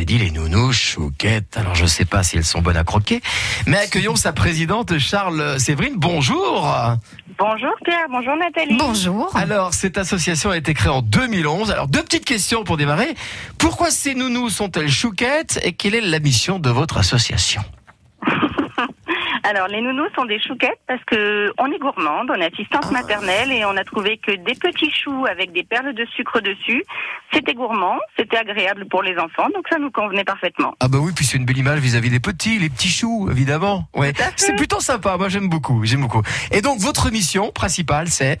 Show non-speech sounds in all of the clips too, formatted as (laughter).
l'avez dit, les nounous, chouquettes. Alors, je sais pas si elles sont bonnes à croquer, mais accueillons sa présidente, Charles Séverine. Bonjour. Bonjour Pierre, bonjour Nathalie. Bonjour. Alors, cette association a été créée en 2011. Alors, deux petites questions pour démarrer. Pourquoi ces nounous sont-elles chouquettes et quelle est la mission de votre association? Alors les nounous sont des chouquettes parce que on est gourmande, on est assistante maternelle et on a trouvé que des petits choux avec des perles de sucre dessus, c'était gourmand, c'était agréable pour les enfants, donc ça nous convenait parfaitement. Ah bah oui, puis c'est une belle image vis-à-vis des petits, les petits choux, évidemment. Ouais, c'est plutôt sympa. Moi, j'aime beaucoup, j'aime beaucoup. Et donc, votre mission principale, c'est?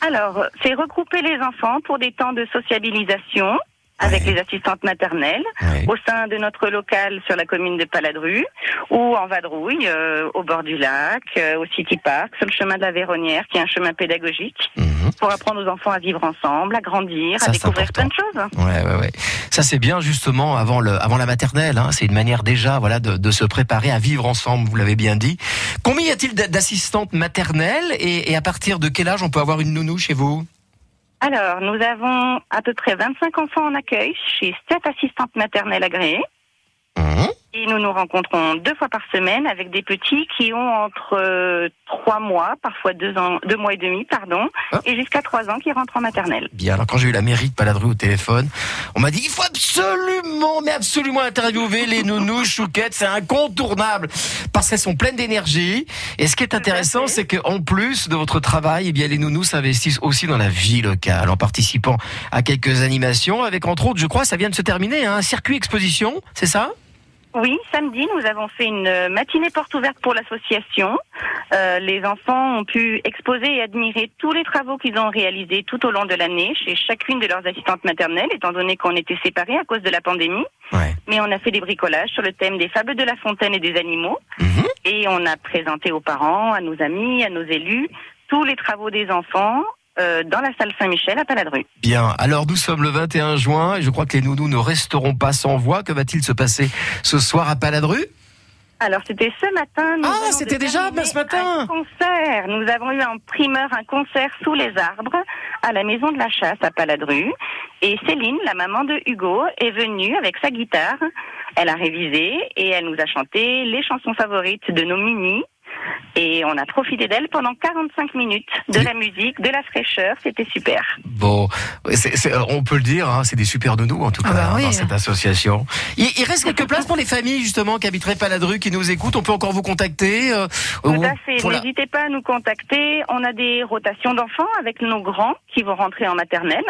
Alors, c'est regrouper les enfants pour des temps de sociabilisation avec Ouais. les assistantes maternelles Ouais. au sein de notre local sur la commune de Paladru ou en vadrouille euh, au bord du lac, euh, au City Park, sur le chemin de la Véronnière qui est un chemin pédagogique Mhm. pour apprendre aux enfants à vivre ensemble, à grandir, Ça, à découvrir plein de choses. Ouais, ouais, ouais. Ça, c'est bien justement avant le, avant la maternelle. Hein. C'est une manière déjà, voilà, de, de se préparer à vivre ensemble. Vous l'avez bien dit. Combien y a-t-il d'a- d'assistantes maternelles et, et à partir de quel âge on peut avoir une nounou chez vous? Alors, nous avons à peu près 25 enfants en accueil chez 7 assistantes maternelles agréées. Mhm. Et nous nous rencontrons deux fois par semaine avec des petits qui ont entre euh, trois mois, parfois deux ans, deux mois et demi, pardon, Ah. et jusqu'à trois ans qui rentrent en maternelle. Bien. Alors quand j'ai eu la mairie de Paladru au téléphone, on m'a dit il faut absolument, mais absolument interviewer les nounous chouquettes, c'est incontournable parce qu'elles sont pleines d'énergie. Et ce qui est intéressant, c'est qu'en plus de votre travail, eh bien les nounous s'investissent aussi dans la vie locale en participant à quelques animations avec entre autres, je crois, ça vient de se terminer, hein, un circuit exposition, c'est ça? Oui, samedi, nous avons fait une euh, matinée porte ouverte pour l'association. Euh, les enfants ont pu exposer et admirer tous les travaux qu'ils ont réalisés tout au long de l'année chez chacune de leurs assistantes maternelles, étant donné qu'on était séparés à cause de la pandémie. Ouais. Mais on a fait des bricolages sur le thème des fables de la fontaine et des animaux. Mhm. Et on a présenté aux parents, à nos amis, à nos élus, tous les travaux des enfants euh, dans la salle Saint-Michel à Paladru. Bien, alors nous sommes le 21 juin et je crois que les nounous ne resteront pas sans voix. Que va-t-il se passer ce soir à Paladru Alors c'était ce matin. nous Ah, c'était déjà, ce matin. Un concert. Nous avons eu en primeur un concert sous les arbres à la maison de la chasse à Paladru. Et Céline, la maman de Hugo, est venue avec sa guitare. Elle a révisé et elle nous a chanté les chansons favorites de nos mini. Et on a profité d'elle pendant 45 minutes, de Oui. la musique, de la fraîcheur, c'était super. Bon, c'est- on peut le dire, hein, c'est des super nounous en tout cas Ah bah hein, oui. dans cette association. Il, il reste quelques (laughs) places pour les familles justement qui habiteraient Paladru, qui nous écoutent. On peut encore vous contacter. euh, Tout ou- à fait. la- N'hésitez pas à nous contacter. On a des rotations d'enfants avec nos grands qui vont rentrer en maternelle.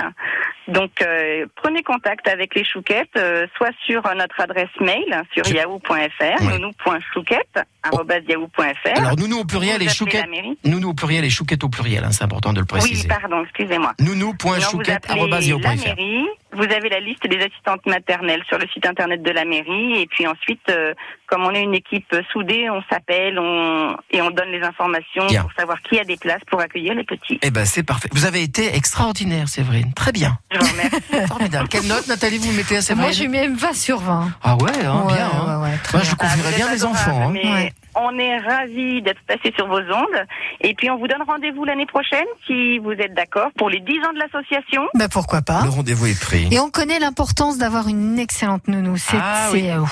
Donc, euh, prenez contact avec les chouquettes, euh, soit sur notre adresse mail sur yahoo.fr, Ouais. nounou.chouquette@yahoo.fr. Alors nounou au pluriel Vous et chouquette. Nounou au pluriel et chouquette au pluriel, hein, c'est important de le Oui, préciser. pardon, excusez-moi. Nounou.chouquette.fr. Vous avez la liste des assistantes maternelles sur le site internet de la mairie. Et puis ensuite, euh, comme on est une équipe soudée, on s'appelle on... et on donne les informations Bien. pour savoir qui a des places pour accueillir les petits. Eh ben c'est parfait. Vous avez été extraordinaire, Séverine. Très bien. Je vous remercie. (laughs) Formidable. Quelle note, Nathalie, vous mettez à Séverine Moi, je lui mets 20 sur 20. Ah ouais, hein, Ouais, bien. hein. ouais, ouais, Moi, je bien. confierais bien adorable, enfants. hein. mais Ouais. On est ravis d'être passé sur vos ondes. Et puis, on vous donne rendez-vous l'année prochaine, si vous êtes d'accord, pour les 10 ans de l'association. Bah, pourquoi pas Le rendez-vous est pris. Et on connaît l'importance d'avoir une excellente nounou. C'est, Ah oui. euh,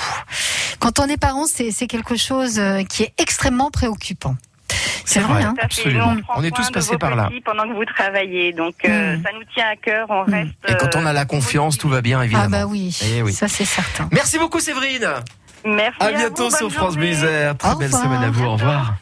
quand on est parent, c'est, quelque chose euh, qui est extrêmement préoccupant. C'est vrai, hein absolument. Prend On est tous passés par là. Pendant que vous travaillez. Donc, euh, Mm. ça nous tient à cœur. On Mm. reste. Et quand on a la confiance, tout va bien, évidemment. Ah bah oui, Eh oui. ça c'est certain. Merci beaucoup, Séverine. Merci. À bientôt sur France journée. Bleu Isère. Très Au belle semaine à vous. Au revoir.